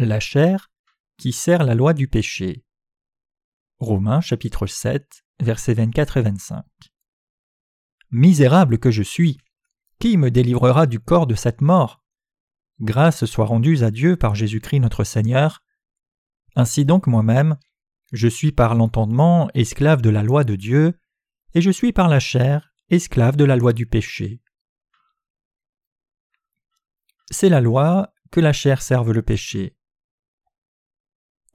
La chair qui sert la loi du péché. Romains chapitre 7 versets 24 et 25. Misérable que je suis, qui me délivrera du corps de cette mort? Grâce soit rendue à Dieu par Jésus-Christ notre Seigneur. Ainsi donc moi-même, je suis par l'entendement esclave de la loi de Dieu, et je suis par la chair esclave de la loi du péché. C'est la loi que la chair serve le péché.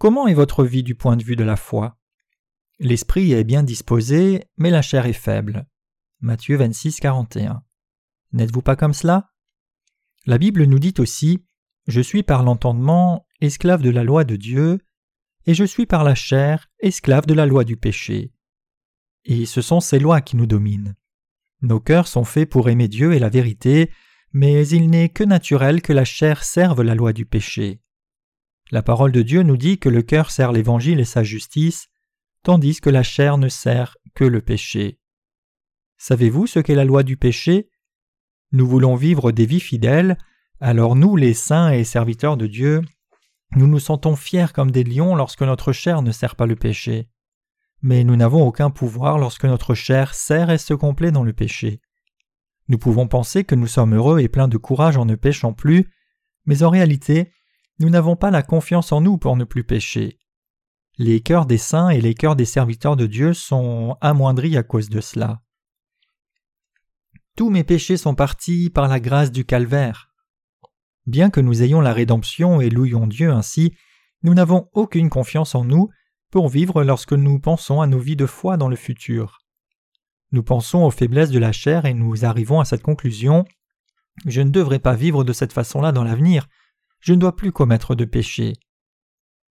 Comment est votre vie du point de vue de la foi? L'esprit est bien disposé, mais la chair est faible. Matthieu 26, 41. N'êtes-vous pas comme cela? La Bible nous dit aussi Je suis par l'entendement esclave de la loi de Dieu, et je suis par la chair esclave de la loi du péché. Et ce sont ces lois qui nous dominent. Nos cœurs sont faits pour aimer Dieu et la vérité, mais il n'est que naturel que la chair serve la loi du péché. La parole de Dieu nous dit que le cœur sert l'Évangile et sa justice, tandis que la chair ne sert que le péché. Savez-vous ce qu'est la loi du péché? Nous voulons vivre des vies fidèles, alors nous, les saints et serviteurs de Dieu, nous nous sentons fiers comme des lions lorsque notre chair ne sert pas le péché. Mais nous n'avons aucun pouvoir lorsque notre chair sert et se complaît dans le péché. Nous pouvons penser que nous sommes heureux et pleins de courage en ne péchant plus, mais en réalité, nous n'avons pas la confiance en nous pour ne plus pécher. Les cœurs des saints et les cœurs des serviteurs de Dieu sont amoindris à cause de cela. Tous mes péchés sont partis par la grâce du calvaire. Bien que nous ayons la rédemption et louions Dieu ainsi, nous n'avons aucune confiance en nous pour vivre lorsque nous pensons à nos vies de foi dans le futur. Nous pensons aux faiblesses de la chair et nous arrivons à cette conclusion Je ne devrais pas vivre de cette façon-là dans l'avenir, je ne dois plus commettre de péché.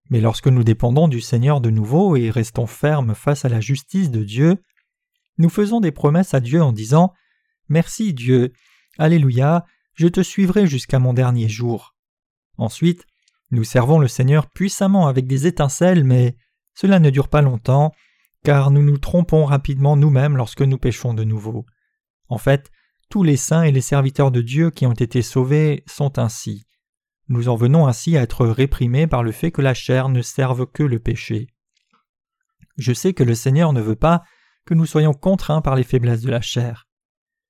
Mais lorsque nous dépendons du Seigneur de nouveau et restons fermes face à la justice de Dieu, nous faisons des promesses à Dieu en disant Merci Dieu, Alléluia, je te suivrai jusqu'à mon dernier jour. Ensuite, nous servons le Seigneur puissamment avec des étincelles, mais cela ne dure pas longtemps, car nous nous trompons rapidement nous-mêmes lorsque nous péchons de nouveau. En fait, tous les saints et les serviteurs de Dieu qui ont été sauvés sont ainsi. Nous en venons ainsi à être réprimés par le fait que la chair ne serve que le péché. Je sais que le Seigneur ne veut pas que nous soyons contraints par les faiblesses de la chair.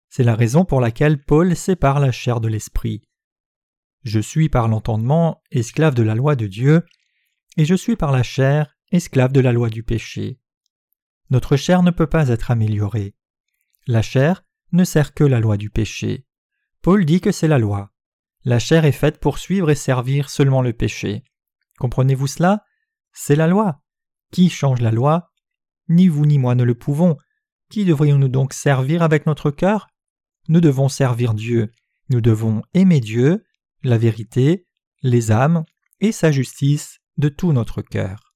C'est la raison pour laquelle Paul sépare la chair de l'esprit. Je suis par l'entendement esclave de la loi de Dieu, et je suis par la chair esclave de la loi du péché. Notre chair ne peut pas être améliorée. La chair ne sert que la loi du péché. Paul dit que c'est la loi. La chair est faite pour suivre et servir seulement le péché. Comprenez-vous cela? C'est la loi. Qui change la loi? Ni vous ni moi ne le pouvons. Qui devrions-nous donc servir avec notre cœur? Nous devons servir Dieu. Nous devons aimer Dieu, la vérité, les âmes et sa justice de tout notre cœur.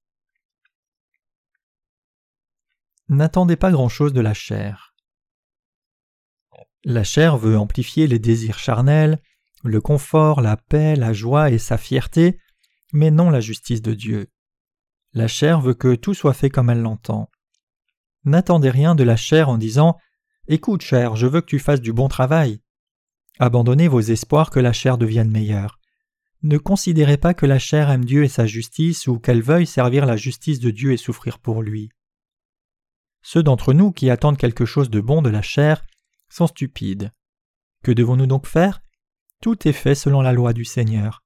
N'attendez pas grand-chose de la chair. La chair veut amplifier les désirs charnels, le confort, la paix, la joie et sa fierté, mais non la justice de Dieu. La chair veut que tout soit fait comme elle l'entend. N'attendez rien de la chair en disant Écoute, chair, je veux que tu fasses du bon travail. Abandonnez vos espoirs que la chair devienne meilleure. Ne considérez pas que la chair aime Dieu et sa justice ou qu'elle veuille servir la justice de Dieu et souffrir pour lui. Ceux d'entre nous qui attendent quelque chose de bon de la chair sont stupides. Que devons-nous donc faire? Tout est fait selon la loi du Seigneur.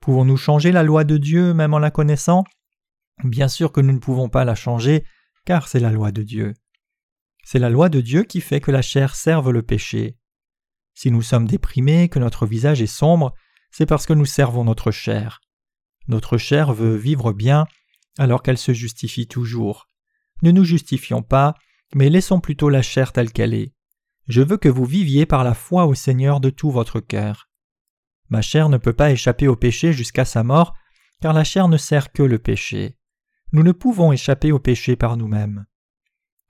Pouvons-nous changer la loi de Dieu même en la connaissant? Bien sûr que nous ne pouvons pas la changer, car c'est la loi de Dieu. C'est la loi de Dieu qui fait que la chair serve le péché. Si nous sommes déprimés, que notre visage est sombre, c'est parce que nous servons notre chair. Notre chair veut vivre bien, alors qu'elle se justifie toujours. Ne nous justifions pas, mais laissons plutôt la chair telle qu'elle est. Je veux que vous viviez par la foi au Seigneur de tout votre cœur. Ma chair ne peut pas échapper au péché jusqu'à sa mort, car la chair ne sert que le péché. Nous ne pouvons échapper au péché par nous-mêmes.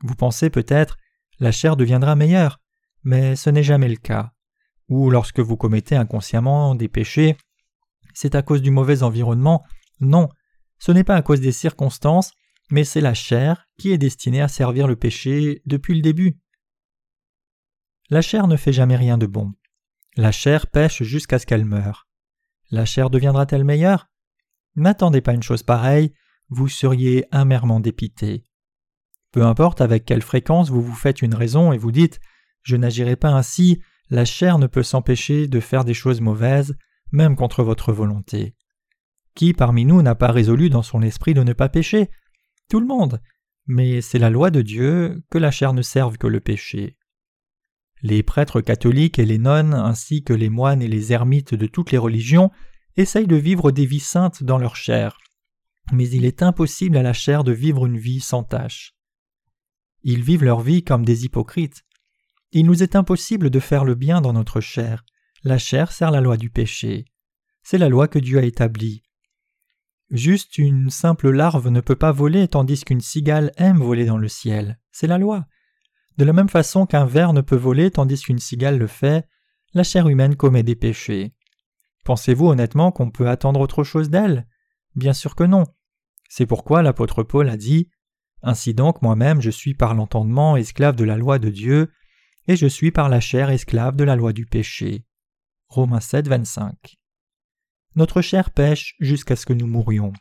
Vous pensez peut-être la chair deviendra meilleure, mais ce n'est jamais le cas. Ou lorsque vous commettez inconsciemment des péchés, c'est à cause du mauvais environnement. Non, ce n'est pas à cause des circonstances, mais c'est la chair qui est destinée à servir le péché depuis le début. La chair ne fait jamais rien de bon. La chair pêche jusqu'à ce qu'elle meure. La chair deviendra-t-elle meilleure? N'attendez pas une chose pareille, vous seriez amèrement dépité. Peu importe avec quelle fréquence vous vous faites une raison et vous dites Je n'agirai pas ainsi, la chair ne peut s'empêcher de faire des choses mauvaises, même contre votre volonté. Qui parmi nous n'a pas résolu dans son esprit de ne pas pécher? Tout le monde. Mais c'est la loi de Dieu que la chair ne serve que le péché. Les prêtres catholiques et les nonnes, ainsi que les moines et les ermites de toutes les religions, essayent de vivre des vies saintes dans leur chair. Mais il est impossible à la chair de vivre une vie sans tâche. Ils vivent leur vie comme des hypocrites. Il nous est impossible de faire le bien dans notre chair. La chair sert la loi du péché. C'est la loi que Dieu a établie. Juste une simple larve ne peut pas voler tandis qu'une cigale aime voler dans le ciel. C'est la loi. De la même façon qu'un ver ne peut voler tandis qu'une cigale le fait, la chair humaine commet des péchés. Pensez-vous honnêtement qu'on peut attendre autre chose d'elle? Bien sûr que non. C'est pourquoi l'apôtre Paul a dit Ainsi donc moi-même je suis par l'entendement esclave de la loi de Dieu, et je suis par la chair esclave de la loi du péché. Romains 7, 25. Notre chair pêche jusqu'à ce que nous mourions.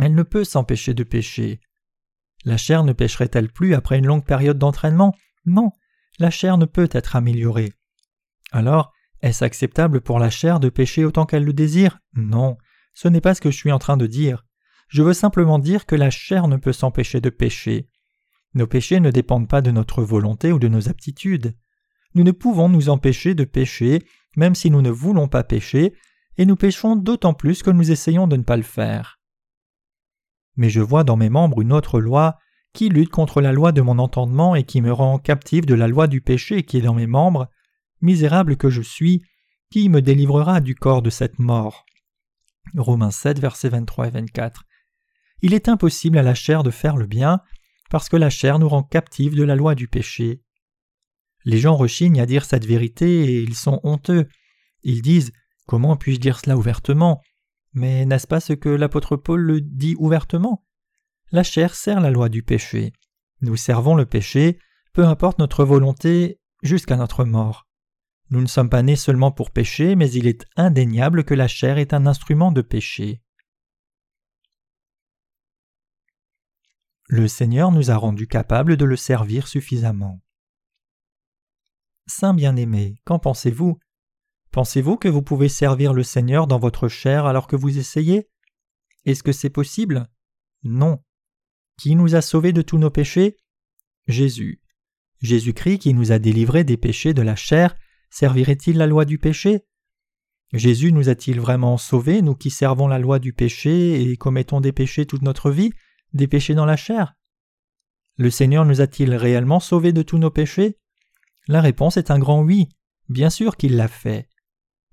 Elle ne peut s'empêcher de pécher. La chair ne pêcherait-elle plus après une longue période d'entraînement? Non, la chair ne peut être améliorée. Alors, est-ce acceptable pour la chair de pécher autant qu'elle le désire? Non, ce n'est pas ce que je suis en train de dire. Je veux simplement dire que la chair ne peut s'empêcher de pécher. Nos péchés ne dépendent pas de notre volonté ou de nos aptitudes. Nous ne pouvons nous empêcher de pécher, même si nous ne voulons pas pécher, et nous péchons d'autant plus que nous essayons de ne pas le faire. Mais je vois dans mes membres une autre loi qui lutte contre la loi de mon entendement et qui me rend captif de la loi du péché qui est dans mes membres, Misérable que je suis, qui me délivrera du corps de cette mort Romains 7, versets 23 et 24. Il est impossible à la chair de faire le bien, parce que la chair nous rend captifs de la loi du péché. Les gens rechignent à dire cette vérité et ils sont honteux. Ils disent Comment puis-je dire cela ouvertement? Mais n'est-ce pas ce que l'apôtre Paul le dit ouvertement? La chair sert la loi du péché. Nous servons le péché, peu importe notre volonté, jusqu'à notre mort. Nous ne sommes pas nés seulement pour pécher, mais il est indéniable que la chair est un instrument de péché. Le Seigneur nous a rendus capables de le servir suffisamment. Saint bien-aimé, qu'en pensez-vous? Pensez-vous que vous pouvez servir le Seigneur dans votre chair alors que vous essayez? Est-ce que c'est possible? Non. Qui nous a sauvés de tous nos péchés? Jésus. Jésus-Christ qui nous a délivrés des péchés de la chair servirait-il la loi du péché? Jésus nous a-t-il vraiment sauvés, nous qui servons la loi du péché et commettons des péchés toute notre vie, des péchés dans la chair? Le Seigneur nous a-t-il réellement sauvés de tous nos péchés? La réponse est un grand oui, bien sûr qu'il l'a fait.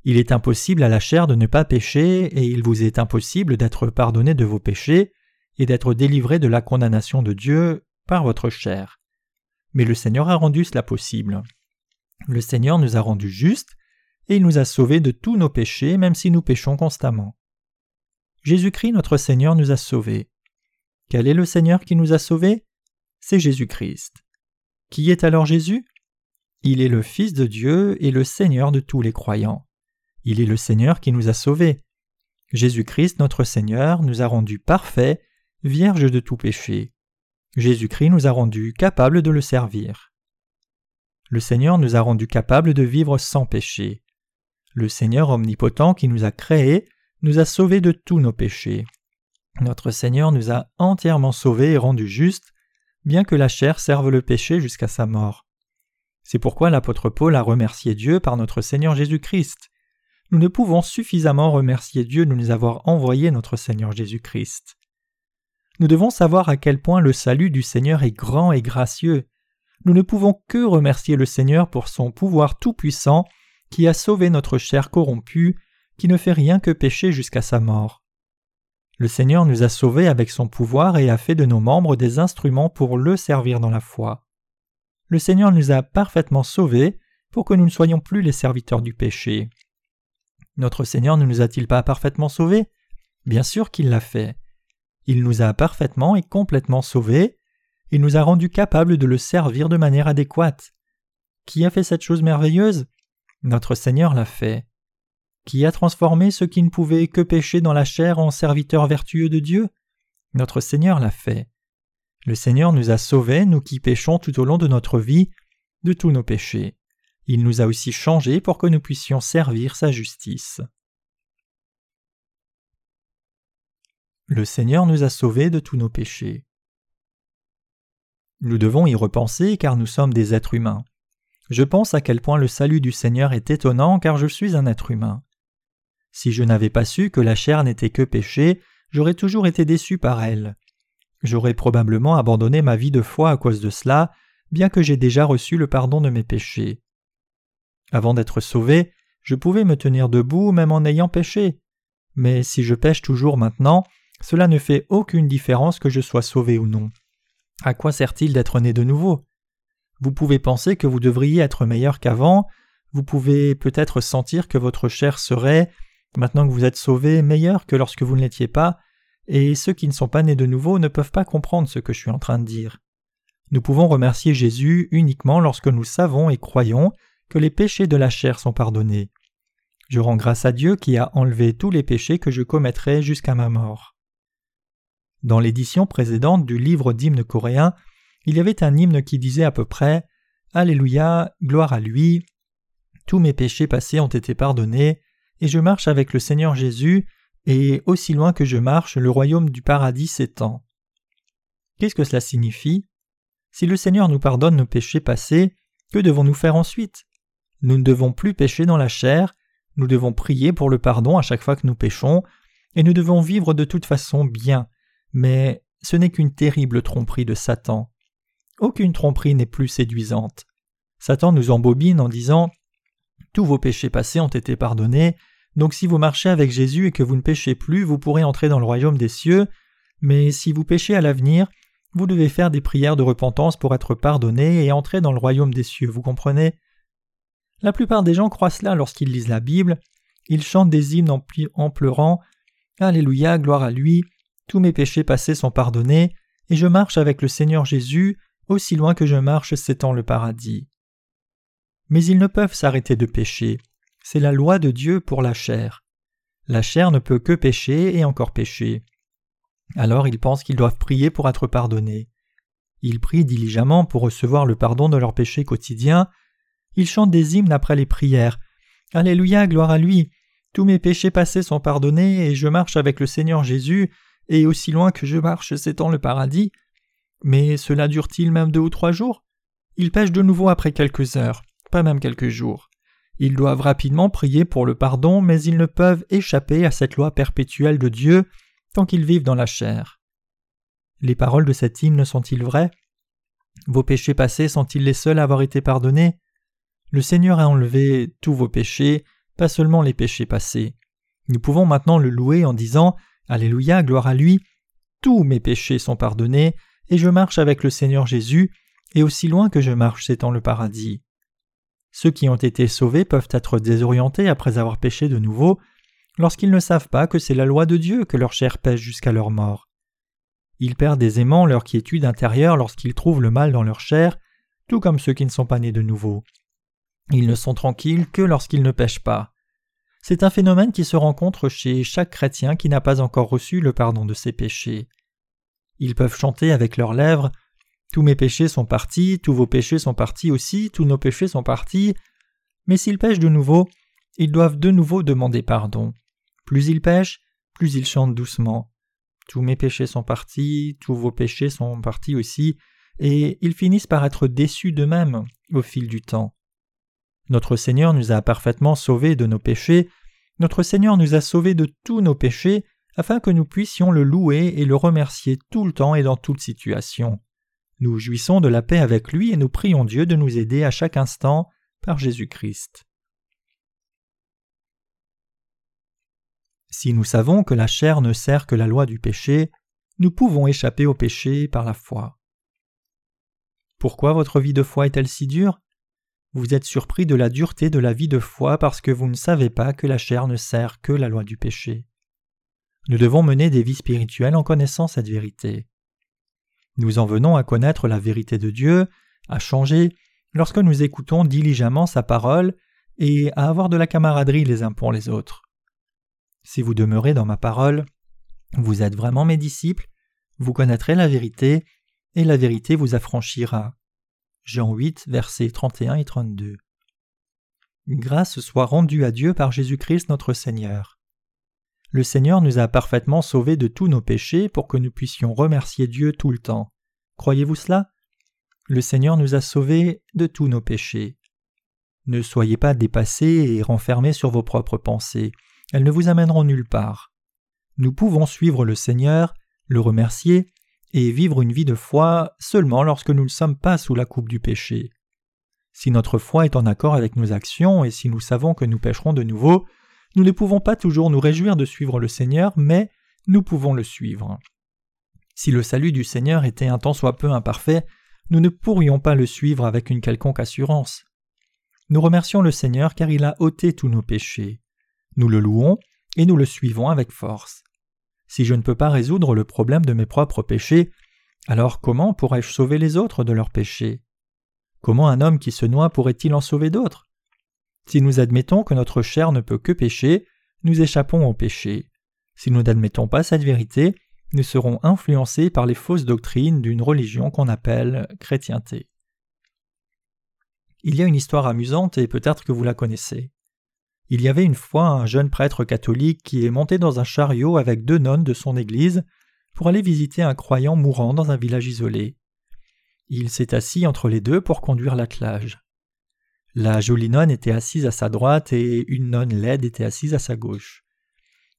Il est impossible à la chair de ne pas pécher, et il vous est impossible d'être pardonné de vos péchés et d'être délivré de la condamnation de Dieu par votre chair. Mais le Seigneur a rendu cela possible. Le Seigneur nous a rendus justes, et il nous a sauvés de tous nos péchés, même si nous péchons constamment. Jésus-Christ notre Seigneur nous a sauvés. Quel est le Seigneur qui nous a sauvés? C'est Jésus-Christ. Qui est alors Jésus? Il est le Fils de Dieu et le Seigneur de tous les croyants. Il est le Seigneur qui nous a sauvés. Jésus-Christ notre Seigneur nous a rendus parfaits, vierges de tout péché. Jésus-Christ nous a rendus capables de le servir. Le Seigneur nous a rendus capables de vivre sans péché. Le Seigneur omnipotent qui nous a créés nous a sauvés de tous nos péchés. Notre Seigneur nous a entièrement sauvés et rendus justes, bien que la chair serve le péché jusqu'à sa mort. C'est pourquoi l'apôtre Paul a remercié Dieu par notre Seigneur Jésus-Christ. Nous ne pouvons suffisamment remercier Dieu de nous avoir envoyé notre Seigneur Jésus-Christ. Nous devons savoir à quel point le salut du Seigneur est grand et gracieux nous ne pouvons que remercier le Seigneur pour son pouvoir tout-puissant qui a sauvé notre chair corrompue, qui ne fait rien que pécher jusqu'à sa mort. Le Seigneur nous a sauvés avec son pouvoir et a fait de nos membres des instruments pour le servir dans la foi. Le Seigneur nous a parfaitement sauvés pour que nous ne soyons plus les serviteurs du péché. Notre Seigneur ne nous a-t-il pas parfaitement sauvés? Bien sûr qu'il l'a fait. Il nous a parfaitement et complètement sauvés, il nous a rendus capables de le servir de manière adéquate. Qui a fait cette chose merveilleuse? Notre Seigneur l'a fait. Qui a transformé ceux qui ne pouvaient que pécher dans la chair en serviteurs vertueux de Dieu? Notre Seigneur l'a fait. Le Seigneur nous a sauvés, nous qui péchons tout au long de notre vie, de tous nos péchés. Il nous a aussi changés pour que nous puissions servir sa justice. Le Seigneur nous a sauvés de tous nos péchés. Nous devons y repenser car nous sommes des êtres humains. Je pense à quel point le salut du Seigneur est étonnant car je suis un être humain. Si je n'avais pas su que la chair n'était que péché, j'aurais toujours été déçu par elle. J'aurais probablement abandonné ma vie de foi à cause de cela, bien que j'ai déjà reçu le pardon de mes péchés. Avant d'être sauvé, je pouvais me tenir debout même en ayant péché. Mais si je pêche toujours maintenant, cela ne fait aucune différence que je sois sauvé ou non. À quoi sert-il d'être né de nouveau? Vous pouvez penser que vous devriez être meilleur qu'avant, vous pouvez peut-être sentir que votre chair serait, maintenant que vous êtes sauvé, meilleure que lorsque vous ne l'étiez pas, et ceux qui ne sont pas nés de nouveau ne peuvent pas comprendre ce que je suis en train de dire. Nous pouvons remercier Jésus uniquement lorsque nous savons et croyons que les péchés de la chair sont pardonnés. Je rends grâce à Dieu qui a enlevé tous les péchés que je commettrai jusqu'à ma mort. Dans l'édition précédente du livre d'hymnes coréen, il y avait un hymne qui disait à peu près Alléluia, gloire à lui, tous mes péchés passés ont été pardonnés, et je marche avec le Seigneur Jésus, et aussi loin que je marche, le royaume du paradis s'étend. Qu'est-ce que cela signifie? Si le Seigneur nous pardonne nos péchés passés, que devons-nous faire ensuite? Nous ne devons plus pécher dans la chair, nous devons prier pour le pardon à chaque fois que nous péchons, et nous devons vivre de toute façon bien, mais ce n'est qu'une terrible tromperie de Satan. Aucune tromperie n'est plus séduisante. Satan nous embobine en disant Tous vos péchés passés ont été pardonnés, donc si vous marchez avec Jésus et que vous ne péchez plus, vous pourrez entrer dans le royaume des cieux, mais si vous péchez à l'avenir, vous devez faire des prières de repentance pour être pardonné et entrer dans le royaume des cieux, vous comprenez? La plupart des gens croient cela lorsqu'ils lisent la Bible, ils chantent des hymnes en, pleurant Alléluia, gloire à lui, tous mes péchés passés sont pardonnés, et je marche avec le Seigneur Jésus, aussi loin que je marche s'étend le paradis. Mais ils ne peuvent s'arrêter de pécher. C'est la loi de Dieu pour la chair. La chair ne peut que pécher et encore pécher. Alors ils pensent qu'ils doivent prier pour être pardonnés. Ils prient diligemment pour recevoir le pardon de leurs péchés quotidiens. Ils chantent des hymnes après les prières. Alléluia, gloire à lui. Tous mes péchés passés sont pardonnés et je marche avec le Seigneur Jésus et aussi loin que je marche s'étend le paradis. Mais cela dure-t-il même deux ou trois jours? Ils pêchent de nouveau après quelques heures, pas même quelques jours. Ils doivent rapidement prier pour le pardon, mais ils ne peuvent échapper à cette loi perpétuelle de Dieu tant qu'ils vivent dans la chair. Les paroles de cet hymne sont-ils vraies Vos péchés passés sont-ils les seuls à avoir été pardonnés? Le Seigneur a enlevé tous vos péchés, pas seulement les péchés passés. Nous pouvons maintenant le louer en disant Alléluia, gloire à lui, tous mes péchés sont pardonnés, et je marche avec le Seigneur Jésus, et aussi loin que je marche s'étend le paradis. Ceux qui ont été sauvés peuvent être désorientés après avoir péché de nouveau, lorsqu'ils ne savent pas que c'est la loi de Dieu que leur chair pêche jusqu'à leur mort. Ils perdent aisément leur quiétude intérieure lorsqu'ils trouvent le mal dans leur chair, tout comme ceux qui ne sont pas nés de nouveau. Ils ne sont tranquilles que lorsqu'ils ne pêchent pas. C'est un phénomène qui se rencontre chez chaque chrétien qui n'a pas encore reçu le pardon de ses péchés. Ils peuvent chanter avec leurs lèvres Tous mes péchés sont partis, tous vos péchés sont partis aussi, tous nos péchés sont partis. Mais s'ils pêchent de nouveau, ils doivent de nouveau demander pardon. Plus ils pêchent, plus ils chantent doucement. Tous mes péchés sont partis, tous vos péchés sont partis aussi, et ils finissent par être déçus d'eux-mêmes au fil du temps. Notre Seigneur nous a parfaitement sauvés de nos péchés, notre Seigneur nous a sauvés de tous nos péchés, afin que nous puissions le louer et le remercier tout le temps et dans toute situation. Nous jouissons de la paix avec lui et nous prions Dieu de nous aider à chaque instant par Jésus-Christ. Si nous savons que la chair ne sert que la loi du péché, nous pouvons échapper au péché par la foi. Pourquoi votre vie de foi est-elle si dure? Vous êtes surpris de la dureté de la vie de foi parce que vous ne savez pas que la chair ne sert que la loi du péché. Nous devons mener des vies spirituelles en connaissant cette vérité. Nous en venons à connaître la vérité de Dieu, à changer, lorsque nous écoutons diligemment sa parole et à avoir de la camaraderie les uns pour les autres. Si vous demeurez dans ma parole, vous êtes vraiment mes disciples, vous connaîtrez la vérité, et la vérité vous affranchira. Jean 8, versets 31 et 32. Grâce soit rendue à Dieu par Jésus-Christ notre Seigneur. Le Seigneur nous a parfaitement sauvés de tous nos péchés pour que nous puissions remercier Dieu tout le temps. Croyez-vous cela? Le Seigneur nous a sauvés de tous nos péchés. Ne soyez pas dépassés et renfermés sur vos propres pensées, elles ne vous amèneront nulle part. Nous pouvons suivre le Seigneur, le remercier et vivre une vie de foi seulement lorsque nous ne sommes pas sous la coupe du péché. Si notre foi est en accord avec nos actions et si nous savons que nous pécherons de nouveau, nous ne pouvons pas toujours nous réjouir de suivre le Seigneur, mais nous pouvons le suivre. Si le salut du Seigneur était un tant soit peu imparfait, nous ne pourrions pas le suivre avec une quelconque assurance. Nous remercions le Seigneur car il a ôté tous nos péchés. Nous le louons et nous le suivons avec force. Si je ne peux pas résoudre le problème de mes propres péchés, alors comment pourrais-je sauver les autres de leurs péchés? Comment un homme qui se noie pourrait-il en sauver d'autres? Si nous admettons que notre chair ne peut que pécher, nous échappons au péché. Si nous n'admettons pas cette vérité, nous serons influencés par les fausses doctrines d'une religion qu'on appelle chrétienté. Il y a une histoire amusante et peut-être que vous la connaissez. Il y avait une fois un jeune prêtre catholique qui est monté dans un chariot avec deux nonnes de son église pour aller visiter un croyant mourant dans un village isolé. Il s'est assis entre les deux pour conduire l'attelage. La jolie nonne était assise à sa droite et une nonne laide était assise à sa gauche.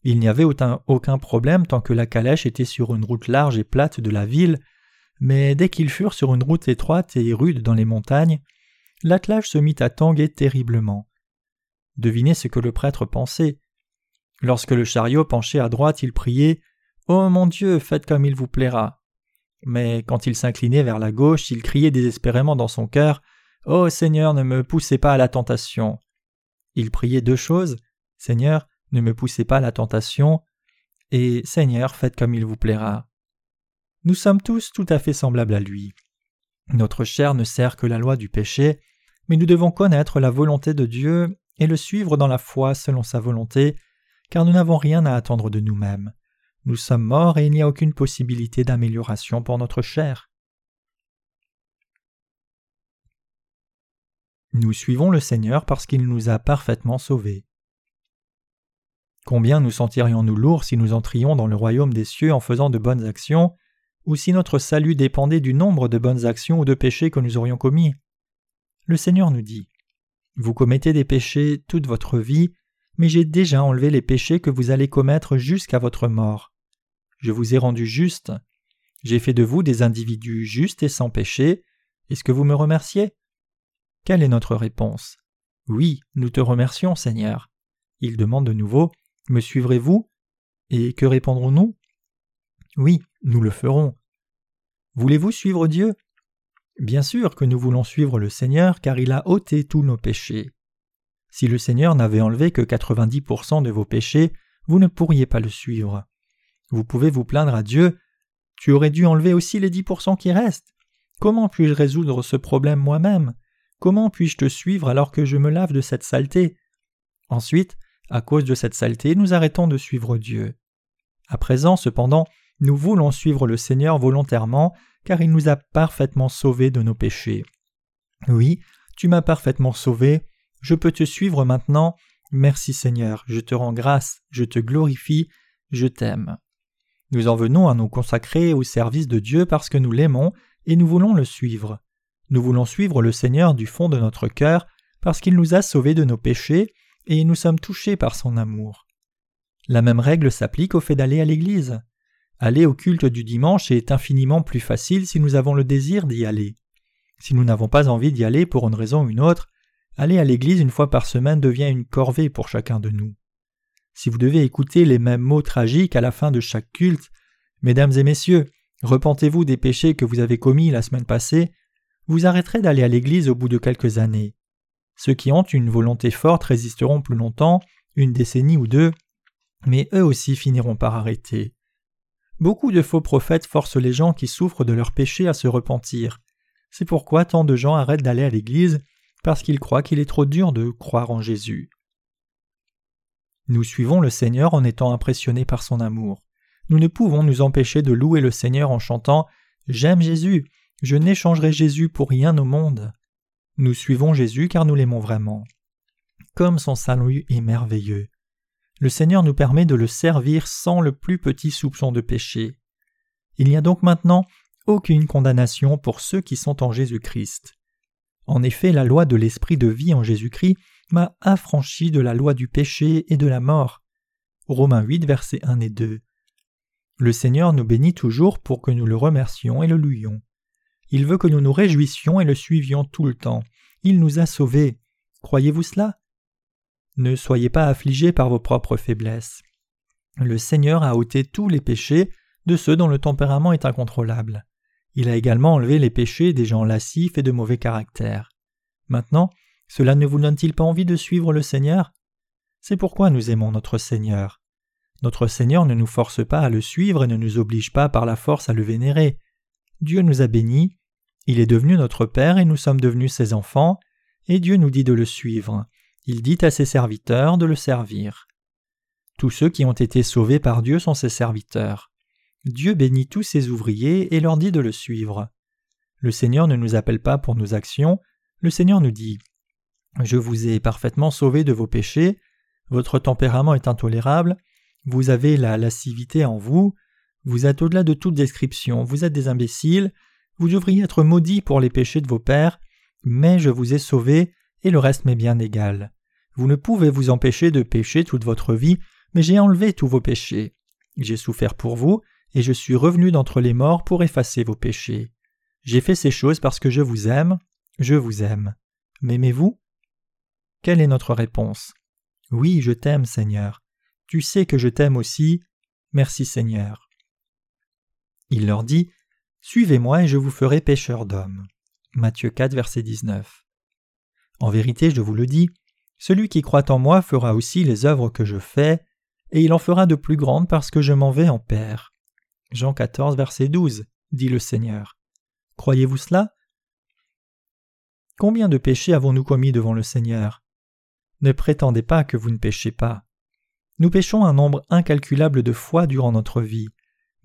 Il n'y avait aucun problème tant que la calèche était sur une route large et plate de la ville, mais dès qu'ils furent sur une route étroite et rude dans les montagnes, l'attelage se mit à tanguer terriblement. Devinez ce que le prêtre pensait. Lorsque le chariot penchait à droite, il priait Oh mon Dieu, faites comme il vous plaira. Mais quand il s'inclinait vers la gauche, il criait désespérément dans son cœur Oh Seigneur, ne me poussez pas à la tentation. Il priait deux choses Seigneur, ne me poussez pas à la tentation, et Seigneur, faites comme il vous plaira. Nous sommes tous tout à fait semblables à lui. Notre chair ne sert que la loi du péché, mais nous devons connaître la volonté de Dieu et le suivre dans la foi selon sa volonté, car nous n'avons rien à attendre de nous-mêmes. Nous sommes morts et il n'y a aucune possibilité d'amélioration pour notre chair. Nous suivons le Seigneur parce qu'il nous a parfaitement sauvés. Combien nous sentirions-nous lourds si nous entrions dans le royaume des cieux en faisant de bonnes actions, ou si notre salut dépendait du nombre de bonnes actions ou de péchés que nous aurions commis? Le Seigneur nous dit vous commettez des péchés toute votre vie, mais j'ai déjà enlevé les péchés que vous allez commettre jusqu'à votre mort. Je vous ai rendu juste. J'ai fait de vous des individus justes et sans péché. Est-ce que vous me remerciez? Quelle est notre réponse? Oui, nous te remercions, Seigneur. Il demande de nouveau Me suivrez-vous? Et que répondrons-nous? Oui, nous le ferons. Voulez-vous suivre Dieu? Bien sûr que nous voulons suivre le Seigneur car il a ôté tous nos péchés. Si le Seigneur n'avait enlevé que 90% de vos péchés, vous ne pourriez pas le suivre. Vous pouvez vous plaindre à Dieu Tu aurais dû enlever aussi les 10% qui restent. Comment puis-je résoudre ce problème moi-même? Comment puis-je te suivre alors que je me lave de cette saleté? Ensuite, à cause de cette saleté, nous arrêtons de suivre Dieu. À présent, cependant, nous voulons suivre le Seigneur volontairement car il nous a parfaitement sauvés de nos péchés. Oui, tu m'as parfaitement sauvé, je peux te suivre maintenant. Merci Seigneur, je te rends grâce, je te glorifie, je t'aime. Nous en venons à nous consacrer au service de Dieu parce que nous l'aimons et nous voulons le suivre. Nous voulons suivre le Seigneur du fond de notre cœur parce qu'il nous a sauvés de nos péchés et nous sommes touchés par son amour. La même règle s'applique au fait d'aller à l'Église. Aller au culte du dimanche est infiniment plus facile si nous avons le désir d'y aller. Si nous n'avons pas envie d'y aller pour une raison ou une autre, aller à l'église une fois par semaine devient une corvée pour chacun de nous. Si vous devez écouter les mêmes mots tragiques à la fin de chaque culte, Mesdames et messieurs, repentez-vous des péchés que vous avez commis la semaine passée, vous arrêterez d'aller à l'église au bout de quelques années. Ceux qui ont une volonté forte résisteront plus longtemps, une décennie ou deux, mais eux aussi finiront par arrêter. Beaucoup de faux prophètes forcent les gens qui souffrent de leurs péchés à se repentir. C'est pourquoi tant de gens arrêtent d'aller à l'Église parce qu'ils croient qu'il est trop dur de croire en Jésus. Nous suivons le Seigneur en étant impressionnés par son amour. Nous ne pouvons nous empêcher de louer le Seigneur en chantant J'aime Jésus, je n'échangerai Jésus pour rien au monde. Nous suivons Jésus car nous l'aimons vraiment. Comme son salut est merveilleux. Le Seigneur nous permet de le servir sans le plus petit soupçon de péché. Il n'y a donc maintenant aucune condamnation pour ceux qui sont en Jésus-Christ. En effet, la loi de l'esprit de vie en Jésus-Christ m'a affranchi de la loi du péché et de la mort. Romains 8, versets 1 et 2. Le Seigneur nous bénit toujours pour que nous le remercions et le louions. Il veut que nous nous réjouissions et le suivions tout le temps. Il nous a sauvés. Croyez-vous cela? Ne soyez pas affligés par vos propres faiblesses. Le Seigneur a ôté tous les péchés de ceux dont le tempérament est incontrôlable. Il a également enlevé les péchés des gens lascifs et de mauvais caractère. Maintenant, cela ne vous donne-t-il pas envie de suivre le Seigneur? C'est pourquoi nous aimons notre Seigneur. Notre Seigneur ne nous force pas à le suivre et ne nous oblige pas par la force à le vénérer. Dieu nous a bénis, il est devenu notre Père et nous sommes devenus ses enfants, et Dieu nous dit de le suivre. Il dit à ses serviteurs de le servir. Tous ceux qui ont été sauvés par Dieu sont ses serviteurs. Dieu bénit tous ses ouvriers et leur dit de le suivre. Le Seigneur ne nous appelle pas pour nos actions, le Seigneur nous dit Je vous ai parfaitement sauvé de vos péchés, votre tempérament est intolérable, vous avez la lascivité en vous, vous êtes au-delà de toute description, vous êtes des imbéciles, vous devriez être maudits pour les péchés de vos pères, mais je vous ai sauvés, et le reste m'est bien égal. Vous ne pouvez vous empêcher de pécher toute votre vie, mais j'ai enlevé tous vos péchés. J'ai souffert pour vous, et je suis revenu d'entre les morts pour effacer vos péchés. J'ai fait ces choses parce que je vous aime, je vous aime. M'aimez-vous? Quelle est notre réponse? Oui, je t'aime, Seigneur. Tu sais que je t'aime aussi. Merci, Seigneur. Il leur dit Suivez-moi et je vous ferai pécheurs d'hommes. Matthieu 4, verset 19. En vérité, je vous le dis, celui qui croit en moi fera aussi les œuvres que je fais, et il en fera de plus grandes parce que je m'en vais en Père. Jean 14, verset 12, dit le Seigneur. Croyez-vous cela? Combien de péchés avons-nous commis devant le Seigneur? Ne prétendez pas que vous ne péchez pas. Nous péchons un nombre incalculable de fois durant notre vie.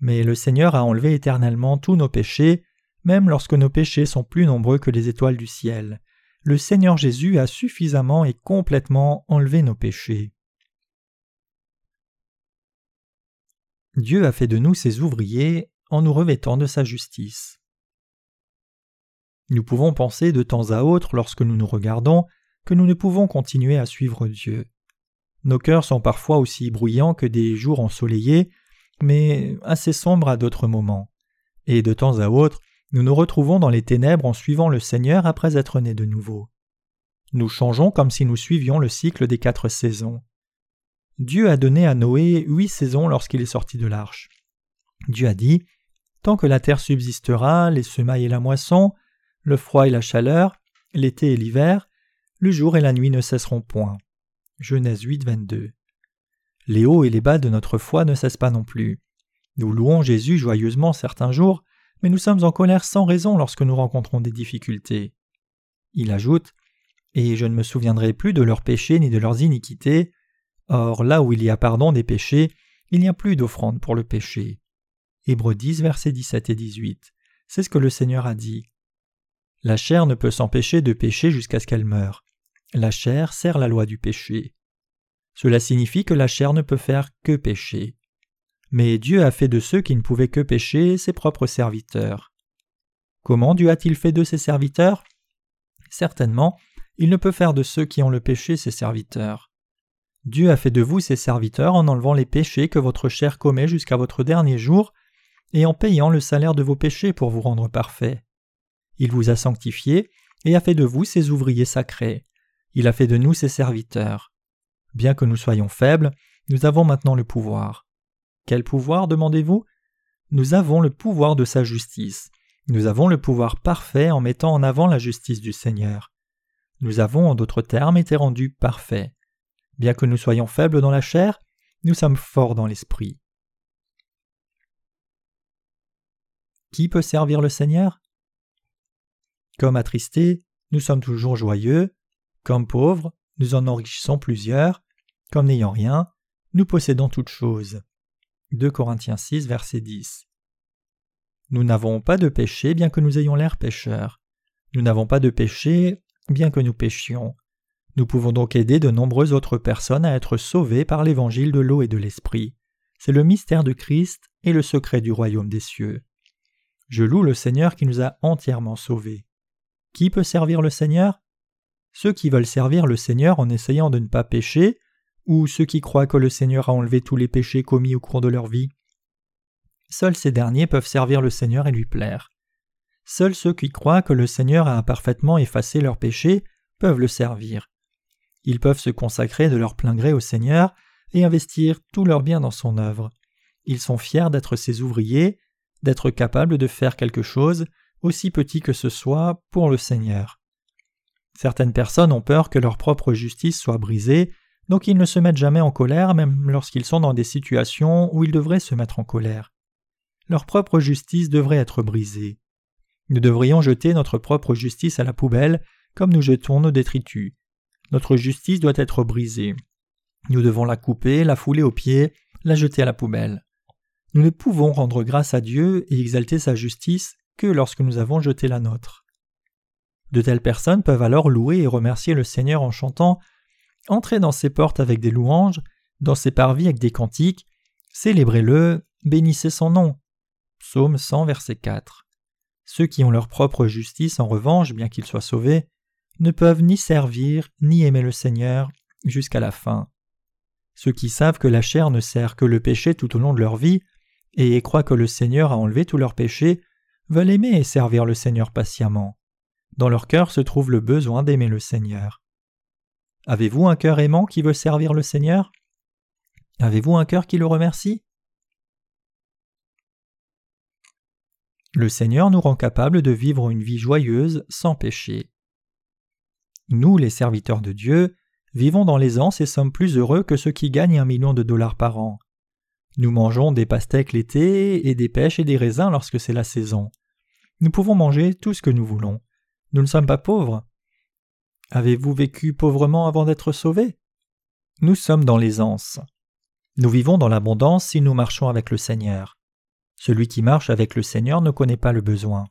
Mais le Seigneur a enlevé éternellement tous nos péchés, même lorsque nos péchés sont plus nombreux que les étoiles du ciel. Le Seigneur Jésus a suffisamment et complètement enlevé nos péchés. Dieu a fait de nous ses ouvriers en nous revêtant de sa justice. Nous pouvons penser de temps à autre, lorsque nous nous regardons, que nous ne pouvons continuer à suivre Dieu. Nos cœurs sont parfois aussi bruyants que des jours ensoleillés, mais assez sombre à d'autres moments. Et de temps à autre, nous nous retrouvons dans les ténèbres en suivant le Seigneur après être nés de nouveau. Nous changeons comme si nous suivions le cycle des quatre saisons. Dieu a donné à Noé huit saisons lorsqu'il est sorti de l'arche. Dieu a dit Tant que la terre subsistera, les semailles et la moisson, le froid et la chaleur, l'été et l'hiver, le jour et la nuit ne cesseront point. Genèse 8, 22. Les hauts et les bas de notre foi ne cessent pas non plus. Nous louons Jésus joyeusement certains jours, mais nous sommes en colère sans raison lorsque nous rencontrons des difficultés. Il ajoute Et je ne me souviendrai plus de leurs péchés ni de leurs iniquités. Or, là où il y a pardon des péchés, il n'y a plus d'offrande pour le péché. Hébreux 10, versets 17 et 18. C'est ce que le Seigneur a dit. La chair ne peut s'empêcher de pécher jusqu'à ce qu'elle meure. La chair sert la loi du péché. Cela signifie que la chair ne peut faire que pécher. Mais Dieu a fait de ceux qui ne pouvaient que pécher ses propres serviteurs. Comment Dieu a-t-il fait de ses serviteurs? Certainement, il ne peut faire de ceux qui ont le péché ses serviteurs. Dieu a fait de vous ses serviteurs en enlevant les péchés que votre chair commet jusqu'à votre dernier jour et en payant le salaire de vos péchés pour vous rendre parfait. Il vous a sanctifiés et a fait de vous ses ouvriers sacrés. Il a fait de nous ses serviteurs. Bien que nous soyons faibles, nous avons maintenant le pouvoir. Quel pouvoir demandez-vous? Nous avons le pouvoir de sa justice. Nous avons le pouvoir parfait en mettant en avant la justice du Seigneur. Nous avons, en d'autres termes, été rendus parfaits. Bien que nous soyons faibles dans la chair, nous sommes forts dans l'esprit. Qui peut servir le Seigneur? Comme attristé, nous sommes toujours joyeux, comme pauvres, nous en enrichissons plusieurs, comme n'ayant rien, nous possédons toutes choses. 2 Corinthiens 6, verset 10. Nous n'avons pas de péché bien que nous ayons l'air pécheurs. Nous n'avons pas de péché bien que nous péchions. Nous pouvons donc aider de nombreuses autres personnes à être sauvées par l'évangile de l'eau et de l'esprit. C'est le mystère de Christ et le secret du royaume des cieux. Je loue le Seigneur qui nous a entièrement sauvés. Qui peut servir le Seigneur? Ceux qui veulent servir le Seigneur en essayant de ne pas pécher, ou ceux qui croient que le Seigneur a enlevé tous les péchés commis au cours de leur vie. Seuls ces derniers peuvent servir le Seigneur et lui plaire. Seuls ceux qui croient que le Seigneur a parfaitement effacé leurs péchés peuvent le servir. Ils peuvent se consacrer de leur plein gré au Seigneur et investir tout leur bien dans son œuvre. Ils sont fiers d'être ses ouvriers, d'être capables de faire quelque chose, aussi petit que ce soit, pour le Seigneur. Certaines personnes ont peur que leur propre justice soit brisée, donc ils ne se mettent jamais en colère même lorsqu'ils sont dans des situations où ils devraient se mettre en colère. Leur propre justice devrait être brisée. Nous devrions jeter notre propre justice à la poubelle comme nous jetons nos détritus. Notre justice doit être brisée. Nous devons la couper, la fouler aux pieds, la jeter à la poubelle. Nous ne pouvons rendre grâce à Dieu et exalter sa justice que lorsque nous avons jeté la nôtre. De telles personnes peuvent alors louer et remercier le Seigneur en chantant Entrez dans ses portes avec des louanges, dans ses parvis avec des cantiques, célébrez-le, bénissez son nom. Psaume 100, verset 4. Ceux qui ont leur propre justice, en revanche, bien qu'ils soient sauvés, ne peuvent ni servir ni aimer le Seigneur jusqu'à la fin. Ceux qui savent que la chair ne sert que le péché tout au long de leur vie, et croient que le Seigneur a enlevé tous leurs péchés, veulent aimer et servir le Seigneur patiemment. Dans leur cœur se trouve le besoin d'aimer le Seigneur. Avez-vous un cœur aimant qui veut servir le Seigneur? Avez-vous un cœur qui le remercie? Le Seigneur nous rend capables de vivre une vie joyeuse sans péché. Nous, les serviteurs de Dieu, vivons dans l'aisance et sommes plus heureux que ceux qui gagnent un million de dollars par an. Nous mangeons des pastèques l'été et des pêches et des raisins lorsque c'est la saison. Nous pouvons manger tout ce que nous voulons. Nous ne sommes pas pauvres. Avez-vous vécu pauvrement avant d'être sauvé Nous sommes dans l'aisance. Nous vivons dans l'abondance si nous marchons avec le Seigneur. Celui qui marche avec le Seigneur ne connaît pas le besoin.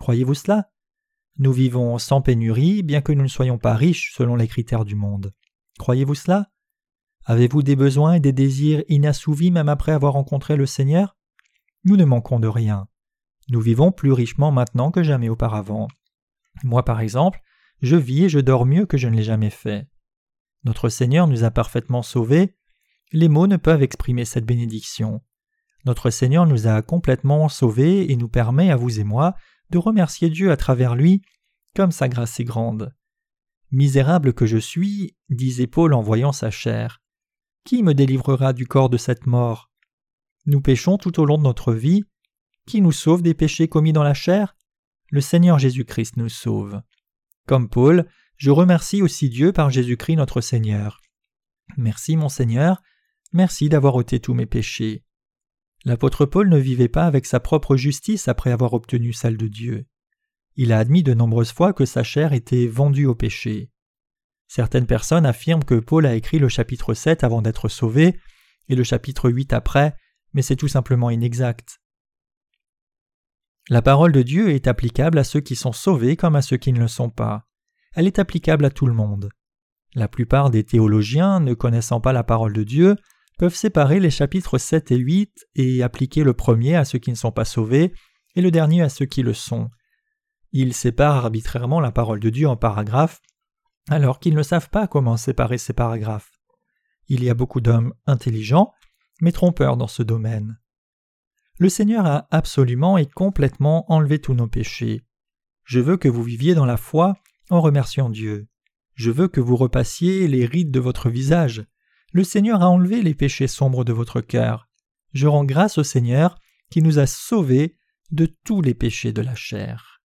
Croyez-vous cela? Nous vivons sans pénurie, bien que nous ne soyons pas riches selon les critères du monde. Croyez-vous cela? Avez-vous des besoins et des désirs inassouvis même après avoir rencontré le Seigneur? Nous ne manquons de rien. Nous vivons plus richement maintenant que jamais auparavant. Moi, par exemple, je vis et je dors mieux que je ne l'ai jamais fait. Notre Seigneur nous a parfaitement sauvés. Les mots ne peuvent exprimer cette bénédiction. Notre Seigneur nous a complètement sauvés et nous permet, à vous et moi, de remercier Dieu à travers lui, comme sa grâce est grande. Misérable que je suis, disait Paul en voyant sa chair. Qui me délivrera du corps de cette mort? Nous péchons tout au long de notre vie. Qui nous sauve des péchés commis dans la chair? Le Seigneur Jésus-Christ nous sauve. Comme Paul, je remercie aussi Dieu par Jésus-Christ notre Seigneur. Merci mon Seigneur, merci d'avoir ôté tous mes péchés. L'apôtre Paul ne vivait pas avec sa propre justice après avoir obtenu celle de Dieu. Il a admis de nombreuses fois que sa chair était vendue au péché. Certaines personnes affirment que Paul a écrit le chapitre 7 avant d'être sauvé et le chapitre 8 après, mais c'est tout simplement inexact. La parole de Dieu est applicable à ceux qui sont sauvés comme à ceux qui ne le sont pas. Elle est applicable à tout le monde. La plupart des théologiens, ne connaissant pas la parole de Dieu, peuvent séparer les chapitres 7 et 8 et appliquer le premier à ceux qui ne sont pas sauvés et le dernier à ceux qui le sont. Ils séparent arbitrairement la parole de Dieu en paragraphes alors qu'ils ne savent pas comment séparer ces paragraphes. Il y a beaucoup d'hommes intelligents, mais trompeurs dans ce domaine le Seigneur a absolument et complètement enlevé tous nos péchés. Je veux que vous viviez dans la foi en remerciant Dieu. Je veux que vous repassiez les rides de votre visage. Le Seigneur a enlevé les péchés sombres de votre cœur. Je rends grâce au Seigneur qui nous a sauvés de tous les péchés de la chair.